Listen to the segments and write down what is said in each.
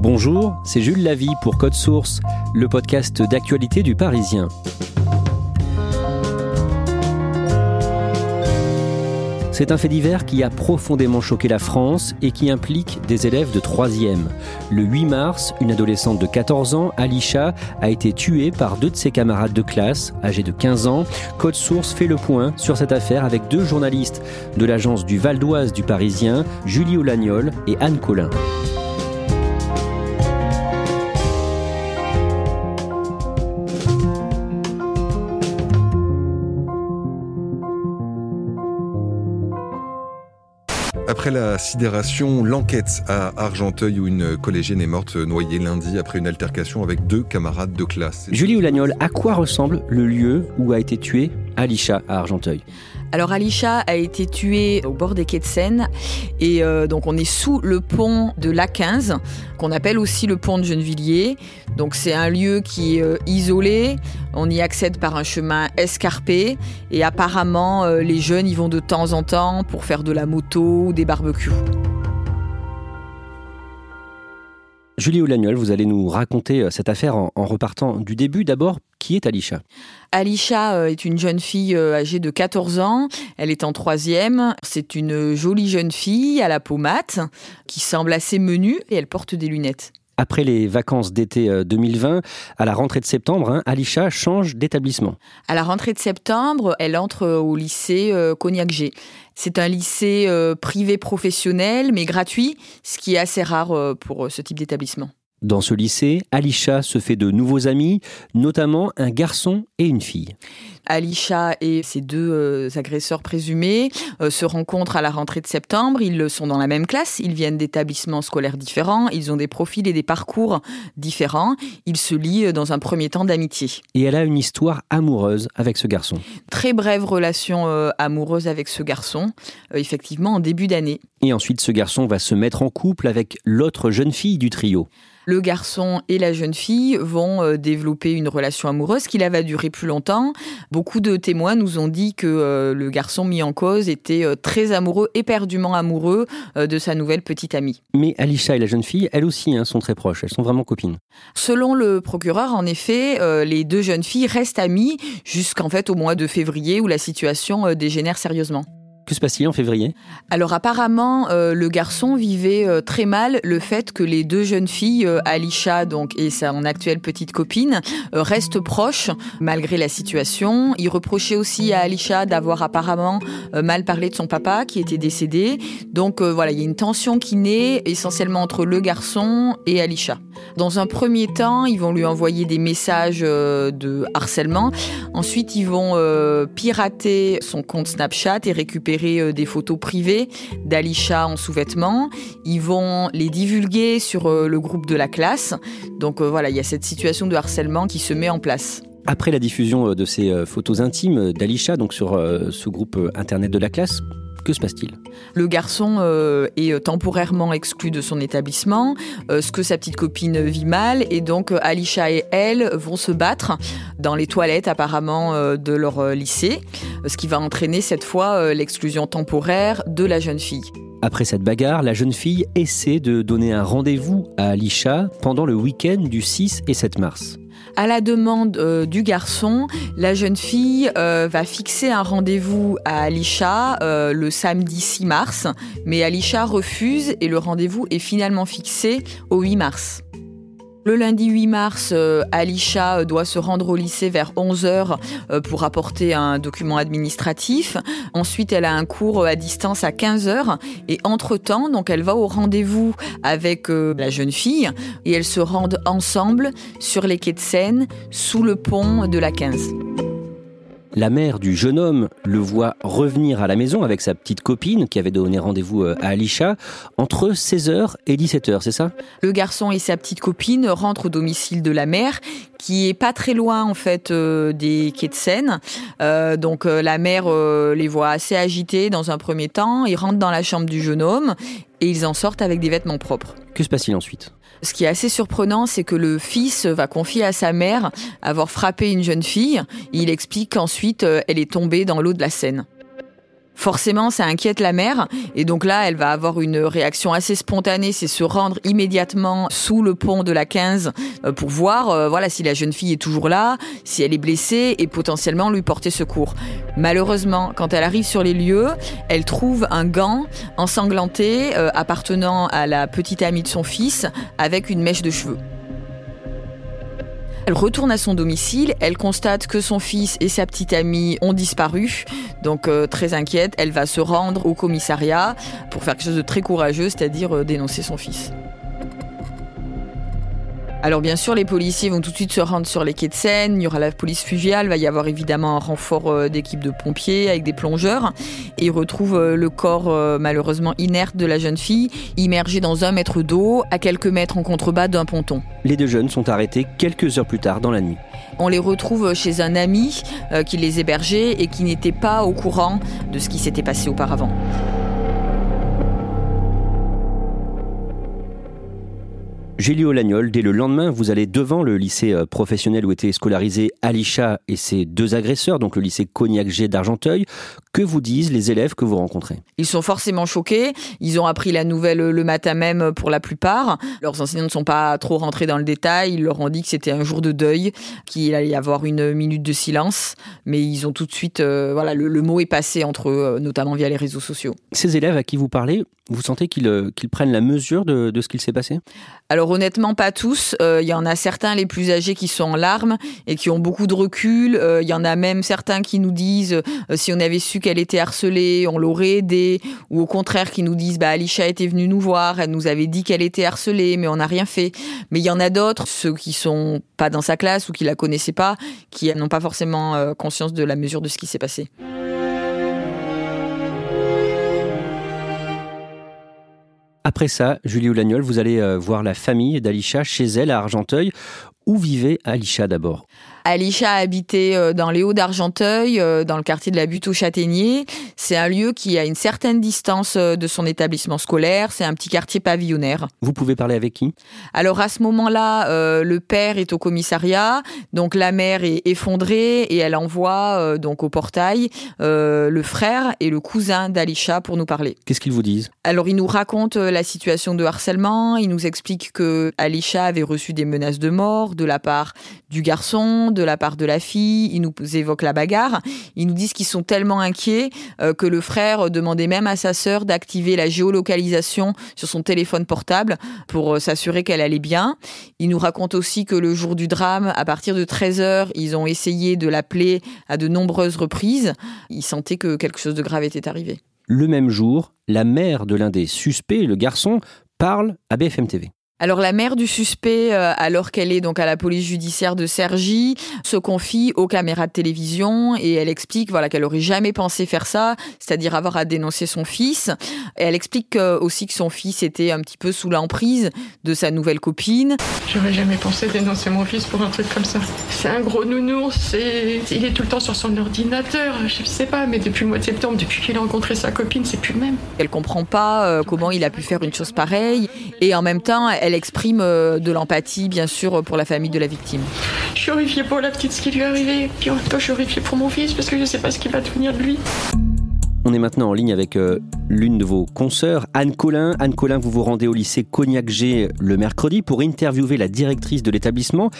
Bonjour, c'est Jules Lavie pour Code Source, le podcast d'actualité du Parisien. C'est un fait divers qui a profondément choqué la France et qui implique des élèves de 3e. Le 8 mars, une adolescente de 14 ans, Alisha, a été tuée par deux de ses camarades de classe, âgés de 15 ans. Code Source fait le point sur cette affaire avec deux journalistes de l'agence du Val d'Oise du Parisien, Julie Olagnol et Anne Collin. Après la sidération, l'enquête à Argenteuil où une collégienne est morte noyée lundi après une altercation avec deux camarades de classe. Julie Olagnol, à quoi ressemble le lieu où a été tuée Alisha à Argenteuil? Alors Alisha a été tuée au bord des quais de Seine et euh, donc on est sous le pont de l'A15 qu'on appelle aussi le pont de Gennevilliers. Donc c'est un lieu qui est euh, isolé, on y accède par un chemin escarpé et apparemment euh, les jeunes y vont de temps en temps pour faire de la moto ou des barbecues. Julie Olagnol, vous allez nous raconter euh, cette affaire en, en repartant du début. D'abord, qui est Alisha? Alisha euh, est une jeune fille euh, âgée de 14 ans. Elle est en troisième. C'est une jolie jeune fille à la peau mate qui semble assez menue et elle porte des lunettes. Après les vacances d'été 2020, à la rentrée de septembre, hein, Alisha change d'établissement. À la rentrée de septembre, elle entre au lycée euh, Cognac-G. C'est un lycée euh, privé professionnel, mais gratuit, ce qui est assez rare euh, pour euh, ce type d'établissement. Dans ce lycée, Alisha se fait de nouveaux amis, notamment un garçon et une fille. Alisha et ses deux euh, agresseurs présumés euh, se rencontrent à la rentrée de septembre. Ils sont dans la même classe, ils viennent d'établissements scolaires différents, ils ont des profils et des parcours différents. Ils se lient euh, dans un premier temps d'amitié. Et elle a une histoire amoureuse avec ce garçon. Très brève relation euh, amoureuse avec ce garçon, effectivement en début d'année. Et ensuite, ce garçon va se mettre en couple avec l'autre jeune fille du trio. Le garçon et la jeune fille vont euh, développer une relation amoureuse qui là va durer plus longtemps. Beaucoup de témoins nous ont dit que euh, le garçon mis en cause était euh, très amoureux, éperdument amoureux de sa nouvelle petite amie. Mais Alisha et la jeune fille, elles aussi, hein, sont très proches. Elles sont vraiment copines. Selon le procureur, en effet, euh, les deux jeunes filles restent amies jusqu'en fait au mois de février où la situation euh, dégénère sérieusement. Que se passe-t-il en février? Alors apparemment, euh, le garçon vivait euh, très mal le fait que les deux jeunes filles, euh, Alisha donc et son actuelle petite copine, euh, restent proches malgré la situation. Il reprochait aussi à Alisha d'avoir apparemment mal parlé de son papa qui était décédé. Donc voilà, il y a une tension qui naît essentiellement entre le garçon et Alisha. Dans un premier temps, ils vont lui envoyer des messages de harcèlement. Ensuite, ils vont pirater son compte Snapchat et récupérer euh, des photos privées d'Alisha en sous-vêtements. Ils vont les divulguer sur euh, le groupe de la classe. Donc euh, voilà, il y a cette situation de harcèlement qui se met en place. Après la diffusion de ces photos intimes d'Alisha, donc sur ce groupe internet de la classe, que se passe-t-il? Le garçon euh, est temporairement exclu de son établissement, euh, ce que sa petite copine vit mal, et donc euh, Alisha et elle vont se battre dans les toilettes apparemment euh, de leur lycée, ce qui va entraîner cette fois l'exclusion temporaire de la jeune fille. Après cette bagarre, la jeune fille essaie de donner un rendez-vous à Alisha pendant le week-end du 6 et 7 mars. À la demande euh, du garçon, la jeune fille euh, va fixer un rendez-vous à Alisha euh, le samedi 6 mars, mais Alisha refuse et le rendez-vous est finalement fixé au 8 mars. Le lundi 8 mars, euh, Alisha euh, doit se rendre au lycée vers 11h euh, pour apporter un document administratif. Ensuite, elle a un cours à distance à 15h et entre-temps, donc elle va au rendez-vous avec la jeune fille et elles se rendent ensemble sur les quais de Seine sous le pont de la 15. La mère du jeune homme le voit revenir à la maison avec sa petite copine qui avait donné rendez-vous euh, à Alisha entre 16h et 17h, c'est ça? Le garçon et sa petite copine rentrent au domicile de la mère qui est pas très loin en fait euh, des quais de Seine. Euh, donc la mère les voit assez agités dans un premier temps. Ils rentrent dans la chambre du jeune homme et ils en sortent avec des vêtements propres. Que se passe-t-il ensuite? Ce qui est assez surprenant, c'est que le fils va confier à sa mère avoir frappé une jeune fille. Il explique qu'ensuite, elle est tombée dans l'eau de la Seine forcément ça inquiète la mère et donc là elle va avoir une réaction assez spontanée, c'est se rendre immédiatement sous le pont de la 15 euh, pour voir euh, voilà si la jeune fille est toujours là, si elle est blessée et potentiellement lui porter secours. Malheureusement, quand elle arrive sur les lieux, elle trouve un gant ensanglanté euh, appartenant à la petite amie de son fils avec une mèche de cheveux. Elle retourne à son domicile, elle constate que son fils et sa petite amie ont disparu, donc euh, très inquiète, elle va se rendre au commissariat pour faire quelque chose de très courageux, c'est-à-dire euh, dénoncer son fils. Alors bien sûr, les policiers vont tout de suite se rendre sur les quais de Seine, il y aura la police fluviale, il va y avoir évidemment un renfort euh, d'équipe de pompiers avec des plongeurs, et ils retrouvent euh, le corps euh, malheureusement inerte de la jeune fille, immergé dans un mètre d'eau, à quelques mètres en contrebas d'un ponton. Les deux jeunes sont arrêtés quelques heures plus tard dans la nuit. On les retrouve chez un ami qui les hébergeait et qui n'était pas au courant de ce qui s'était passé auparavant. Gélio Lagnol, dès le lendemain, vous allez devant le lycée euh, professionnel où étaient scolarisés Alisha et ses deux agresseurs, donc le lycée Cognac-G d'Argenteuil. Que vous disent les élèves que vous rencontrez? Ils sont forcément choqués. Ils ont appris la nouvelle le matin même pour la plupart. Leurs enseignants ne sont pas trop rentrés dans le détail. Ils leur ont dit que c'était un jour de deuil, qu'il allait y avoir une minute de silence. Mais ils ont tout de suite, euh, voilà, le, mot est passé entre eux, euh, notamment via les réseaux sociaux. Ces élèves à qui vous parlez, vous sentez qu'ils euh, prennent la mesure de, ce qu'il s'est passé? Alors honnêtement, pas tous. Il y en a certains, les plus âgés, qui sont en larmes et qui ont beaucoup de recul. Il y en a même certains qui nous disent, si on avait su qu'elle était harcelée, on l'aurait aidée, ou au contraire qui nous disent bah Alicia était venue nous voir, elle nous avait dit qu'elle était harcelée, mais on n'a rien fait. Mais il y en a d'autres, ceux qui sont pas dans sa classe ou qui la connaissaient pas, qui n'ont pas forcément euh, conscience de la mesure de ce qui s'est passé. Après ça, Julie Oulagnol, vous allez euh, voir la famille d'Alicia chez elle à Argenteuil. Où vivait Alicia d'abord? Alicia habitait euh, dans les Hauts d'Argenteuil, euh, dans le quartier de la Butte au Châtaignier. C'est un lieu qui a une certaine distance euh, de son établissement scolaire. C'est un petit quartier pavillonnaire. Vous pouvez parler avec qui? Alors à ce moment-là, le père est au commissariat, donc la mère est effondrée et elle envoie donc au portail le frère et le cousin d'Alicia pour nous parler. Qu'est-ce qu'ils vous disent? Alors ils nous racontent la situation de harcèlement. Ils nous expliquent que Alicia avait reçu des menaces de mort de la part du garçon, de la part de la fille, ils nous évoquent la bagarre, ils nous disent qu'ils sont tellement inquiets euh, que le frère demandait même à sa sœur d'activer la géolocalisation sur son téléphone portable pour euh, s'assurer qu'elle allait bien. Ils nous racontent aussi que le jour du drame, à partir de 13h, ils ont essayé de l'appeler à de nombreuses reprises. Ils sentaient que quelque chose de grave était arrivé. Le même jour, la mère de l'un des suspects, le garçon, parle à BFM TV. Alors la mère du suspect, euh, alors qu'elle est donc à la police judiciaire de Sergi, se confie aux caméras de télévision et elle explique voilà qu'elle aurait jamais pensé faire ça, c'est-à-dire avoir à dénoncer son fils. Et elle explique aussi que son fils était un petit peu sous l'emprise de sa nouvelle copine. J'aurais jamais pensé dénoncer mon fils pour un truc comme ça. C'est un gros nounours, c'est... il est tout le temps sur son ordinateur, je sais pas, mais depuis le mois de septembre, depuis qu'il a rencontré sa copine, c'est plus le même. Elle comprend pas euh, comment il a pu faire une chose pareille et en même temps, elle exprime euh, de l'empathie, bien sûr, pour la famille de la victime. Je suis horrifiée pour la petite, ce qui lui est arrivé. Puis en même temps, je suis horrifiée pour mon fils parce que je sais pas ce qui va devenir de lui. On est maintenant en ligne avec euh, l'une de vos consoeurs, Anne Collin. Anne Collin, vous vous rendez au lycée Cognac-G le mercredi pour interviewer la directrice de l'établissement.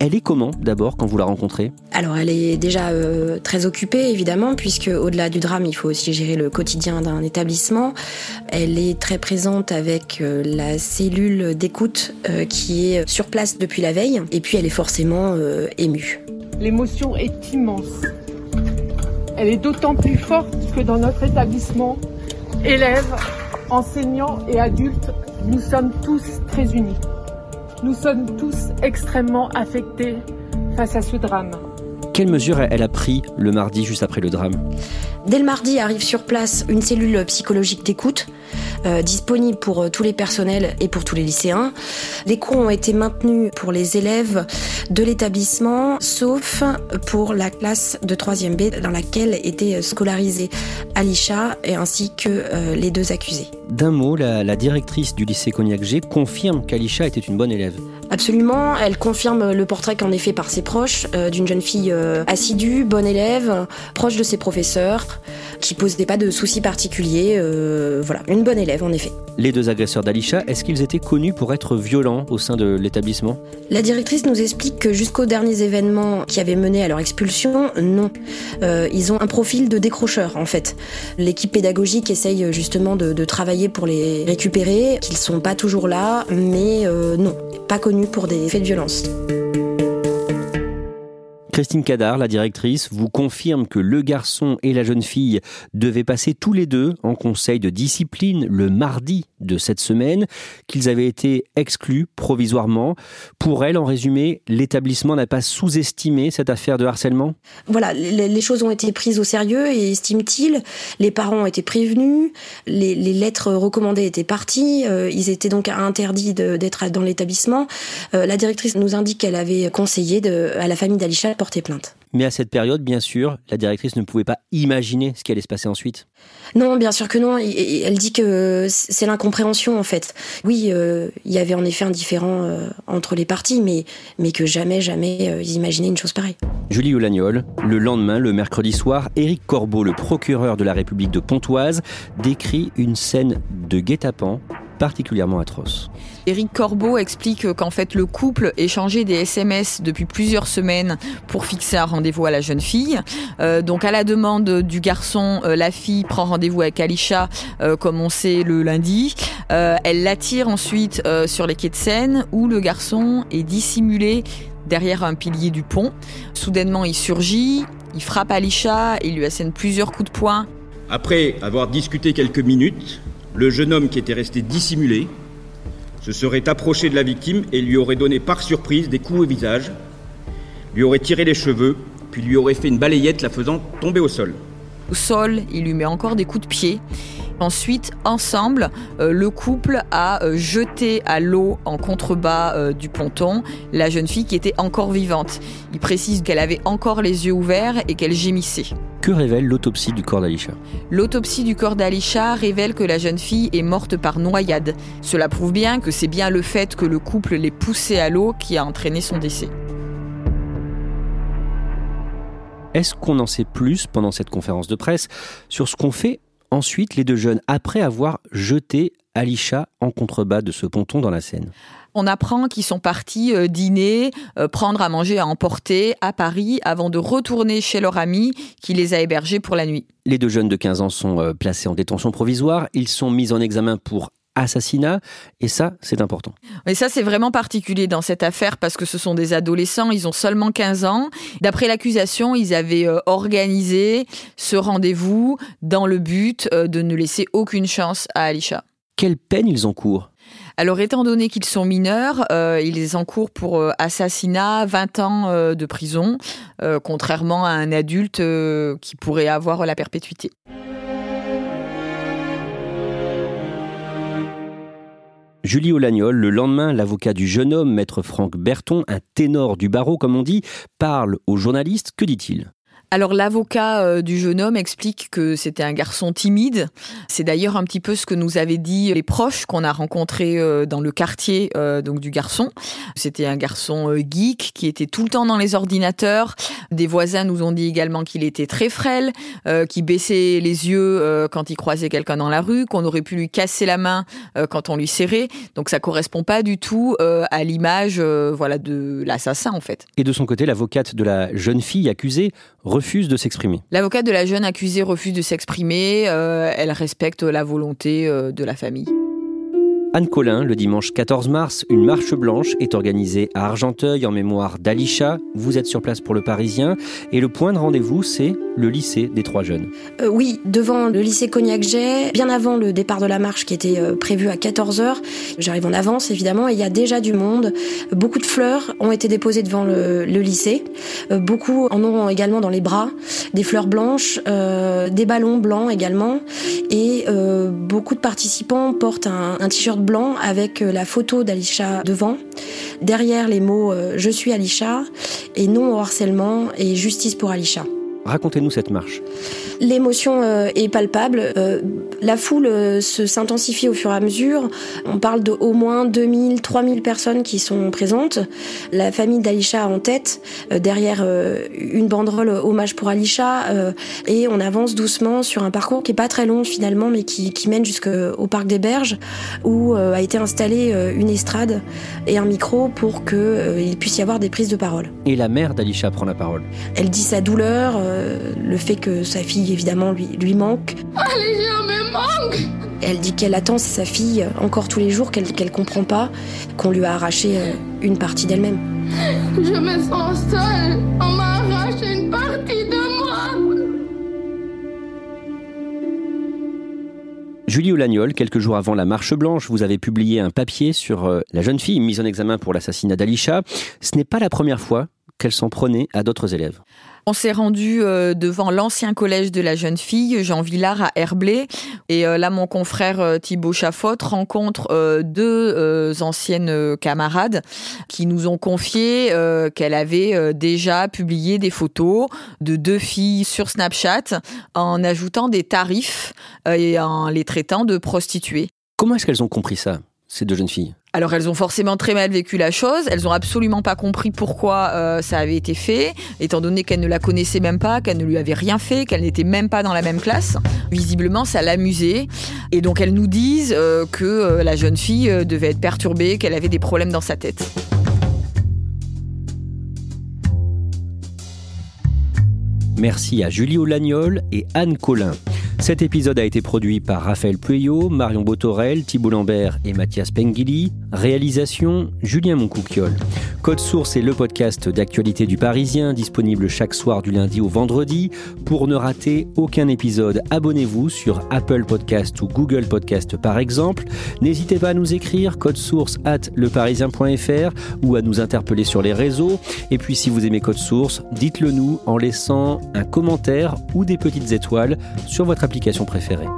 Elle est comment d'abord quand vous la rencontrez? Alors elle est déjà euh, très occupée évidemment puisque au-delà du drame il faut aussi gérer le quotidien d'un établissement. Elle est très présente avec euh, la cellule d'écoute qui est sur place depuis la veille et puis elle est forcément émue. L'émotion est immense. Elle est d'autant plus forte que dans notre établissement, élèves, enseignants et adultes, nous sommes tous très unis. Nous sommes tous extrêmement affectés face à ce drame. Quelle mesure elle a pris le mardi juste après le drame Dès le mardi arrive sur place une cellule psychologique d'écoute euh, disponible pour euh, tous les personnels et pour tous les lycéens. Les cours ont été maintenus pour les élèves de l'établissement, sauf pour la classe de 3e B dans laquelle était scolarisée Alisha et ainsi que euh, les deux accusés. D'un mot, la, la directrice du lycée Cognac G confirme qu'Alisha était une bonne élève. Absolument, elle confirme le portrait qu'en est fait par ses proches euh, d'une jeune fille euh, assidue, bonne élève, proche de ses professeurs, qui posait pas de soucis particuliers. euh, voilà, une bonne élève en effet. Les deux agresseurs d'Alisha, est-ce qu'ils étaient connus pour être violents au sein de l'établissement? La directrice nous explique que jusqu'aux derniers événements qui avaient mené à leur expulsion, non. Euh, ils ont un profil de décrocheur en fait. L'équipe pédagogique essaye justement de, de travailler pour les récupérer, qu'ils sont pas toujours là, mais euh, non, pas connus pour des faits de violence. Christine Cadar, la directrice, vous confirme que le garçon et la jeune fille devaient passer tous les deux en conseil de discipline le mardi de cette semaine, qu'ils avaient été exclus provisoirement. Pour elle, en résumé, l'établissement n'a pas sous-estimé cette affaire de harcèlement? Voilà, les, choses ont été prises au sérieux et estime-t-il, les parents ont été prévenus, les, lettres recommandées étaient parties, euh, ils étaient donc interdits d'être dans l'établissement. Euh, la directrice nous indique qu'elle avait conseillé à la famille d'Alisha porter plainte. Mais à cette période, bien sûr, la directrice ne pouvait pas imaginer ce qui allait se passer ensuite. Non, bien sûr que non. Elle dit que c'est l'incompréhension en fait. Oui, euh, il y avait en effet un différent euh, entre les parties, mais, mais que jamais, jamais euh, ils imaginaient une chose pareille. Julie Olagnol, le lendemain, le mercredi soir, Éric Corbeau, le procureur de la République de Pontoise, décrit une scène de guet-apens particulièrement atroce. Éric Corbeau explique qu'en fait le couple échangeait des SMS depuis plusieurs semaines pour fixer un rendez-vous à la jeune fille. Euh, donc à la demande du garçon, euh, la fille prend rendez-vous avec Alisha, euh, comme on sait le lundi. Euh, elle l'attire ensuite euh, sur les quais de Seine où le garçon est dissimulé derrière un pilier du pont. Soudainement il surgit, il frappe Alisha, il lui assène plusieurs coups de poing Après avoir discuté quelques minutes, le jeune homme qui était resté dissimulé se serait approché de la victime et lui aurait donné par surprise des coups au visage, lui aurait tiré les cheveux, puis lui aurait fait une balayette la faisant tomber au sol. au sol, il lui met encore des coups de pied. Ensuite, ensemble, euh, le couple a euh, jeté à l'eau en contrebas euh, du ponton la jeune fille qui était encore vivante. Il précise qu'elle avait encore les yeux ouverts et qu'elle gémissait. Que révèle l'autopsie du corps d'Alisha L'autopsie du corps d'Alisha révèle que la jeune fille est morte par noyade. Cela prouve bien que c'est bien le fait que le couple l'ait poussée à l'eau qui a entraîné son décès. Est-ce qu'on en sait plus pendant cette conférence de presse sur ce qu'ont fait ensuite les deux jeunes après avoir jeté Alisha en contrebas de ce ponton dans la Seine? On apprend qu'ils sont partis euh, dîner, euh, prendre à manger à emporter à Paris avant de retourner chez leur ami qui les a hébergés pour la nuit. Les deux jeunes de 15 ans sont euh, placés en détention provisoire. Ils sont mis en examen pour assassinat. Et ça, c'est important. Mais ça, c'est vraiment particulier dans cette affaire parce que ce sont des adolescents, ils ont seulement 15 ans. D'après l'accusation, ils avaient organisé ce rendez-vous dans le but de ne laisser aucune chance à Alisha. Quelle peine ils encourent Alors, étant donné qu'ils sont mineurs, euh, ils encourent pour euh, assassinat 20 ans euh, de prison, contrairement à un adulte qui pourrait avoir la perpétuité. Julie Olagnol, le lendemain, l'avocat du jeune homme, maître Franck Berton, un ténor du barreau comme on dit, parle aux journalistes. Que dit-il? Alors l'avocat euh, du jeune homme explique que c'était un garçon timide. C'est d'ailleurs un petit peu ce que nous avaient dit les proches qu'on a rencontrés euh, dans le quartier euh, donc du garçon. C'était un garçon geek qui était tout le temps dans les ordinateurs. Des voisins nous ont dit également qu'il était très frêle, qui baissait les yeux quand il croisait quelqu'un dans la rue, qu'on aurait pu lui casser la main quand on lui serrait. Donc ça correspond pas du tout à l'image voilà de l'assassin en fait. Et de son côté, l'avocate de la jeune fille accusée refuse de s'exprimer. L'avocate de la jeune accusée refuse de s'exprimer. euh, elle respecte la volonté euh, de la famille. Anne Collin, le dimanche 14 mars, une marche blanche est organisée à Argenteuil en mémoire d'Alisha. Vous êtes sur place pour le Parisien et le point de rendez-vous, c'est le lycée des trois jeunes. Euh, oui, devant le lycée Cognac-Jet, bien avant le départ de la marche qui était euh, prévu à 14h. J'arrive en avance évidemment et il y a déjà du monde. Beaucoup de fleurs ont été déposées devant le, lycée. Euh, beaucoup en ont également dans les bras, des fleurs blanches, des ballons blancs également. Et beaucoup de participants portent un, un t-shirt blanc avec la photo d'Alisha devant. Derrière les mots Je suis Alisha et non au harcèlement et justice pour Alisha. Racontez-nous cette marche. L'émotion euh, est palpable. Euh, la foule euh, se s'intensifie au fur et à mesure. On parle de au moins 2000, 3000 personnes qui sont présentes. La famille d'Alisha en tête, derrière une banderole hommage pour Alisha. et on avance doucement sur un parcours qui est pas très long finalement, mais qui, qui mène jusqu'au parc des Berges, où a été installée une estrade et un micro pour qu'il puisse y avoir des prises de parole. Et la mère d'Alisha prend la parole. Elle dit sa douleur, le fait que sa fille évidemment lui, lui manque. Allez, me manque Elle dit qu'elle attend sa fille encore tous les jours, qu'elle qu'elle comprend pas, qu'on lui a arraché euh, une partie d'elle-même. Je me sens seule. On m'a arraché une partie de moi. Julie Olagnol, quelques jours avant la Marche Blanche, vous avez publié un papier sur euh, la jeune fille mise en examen pour l'assassinat d'Alisha. Ce n'est pas la première fois qu'elle s'en prenait à d'autres élèves. On s'est rendu euh, devant l'ancien collège de la jeune fille, Jean Villard à Herblay. Et euh, là, mon confrère euh, Thibaut Chaffot rencontre deux anciennes camarades qui nous ont confié qu'elle avait déjà publié des photos de deux filles sur Snapchat en ajoutant des tarifs et en les traitant de prostituées. Comment est-ce qu'elles ont compris ça ces deux jeunes filles? Alors elles ont forcément très mal vécu la chose, elles ont absolument pas compris pourquoi euh, ça avait été fait, étant donné qu'elles ne la connaissaient même pas, qu'elles ne lui avaient rien fait, qu'elles n'étaient même pas dans la même classe. Visiblement ça l'amusait et donc elles nous disent euh, que euh, la jeune fille devait être perturbée, qu'elle avait des problèmes dans sa tête. Merci à Julie Olagnol et Anne Collin. Cet épisode a été produit par Raphaël Pueyo, Marion Botorel, Thibault Lambert et Mathias Pengili. Réalisation Julien Moncouquiol. Code Source est le podcast d'actualité du Parisien, disponible chaque soir du lundi au vendredi. Pour ne rater aucun épisode, abonnez-vous sur Apple Podcast ou Google Podcast par exemple. N'hésitez pas à nous écrire code source at leparisien.fr ou à nous interpeller sur les réseaux. Et puis si vous aimez Code Source, dites-le nous en laissant un commentaire ou des petites étoiles sur votre application préférée.